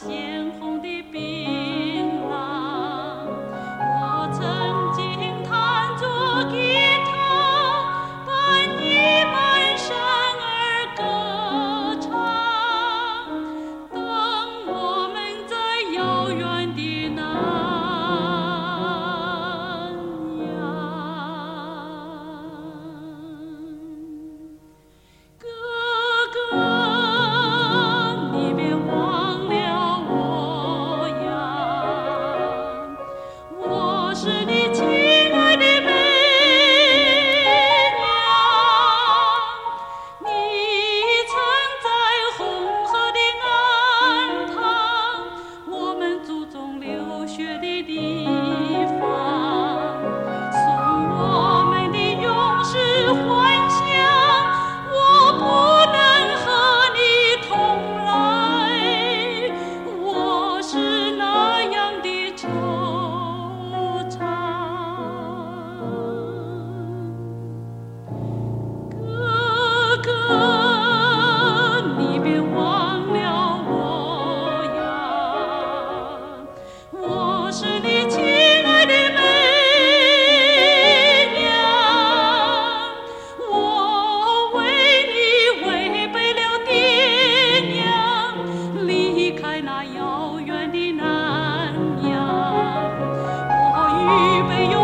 鲜红。没有。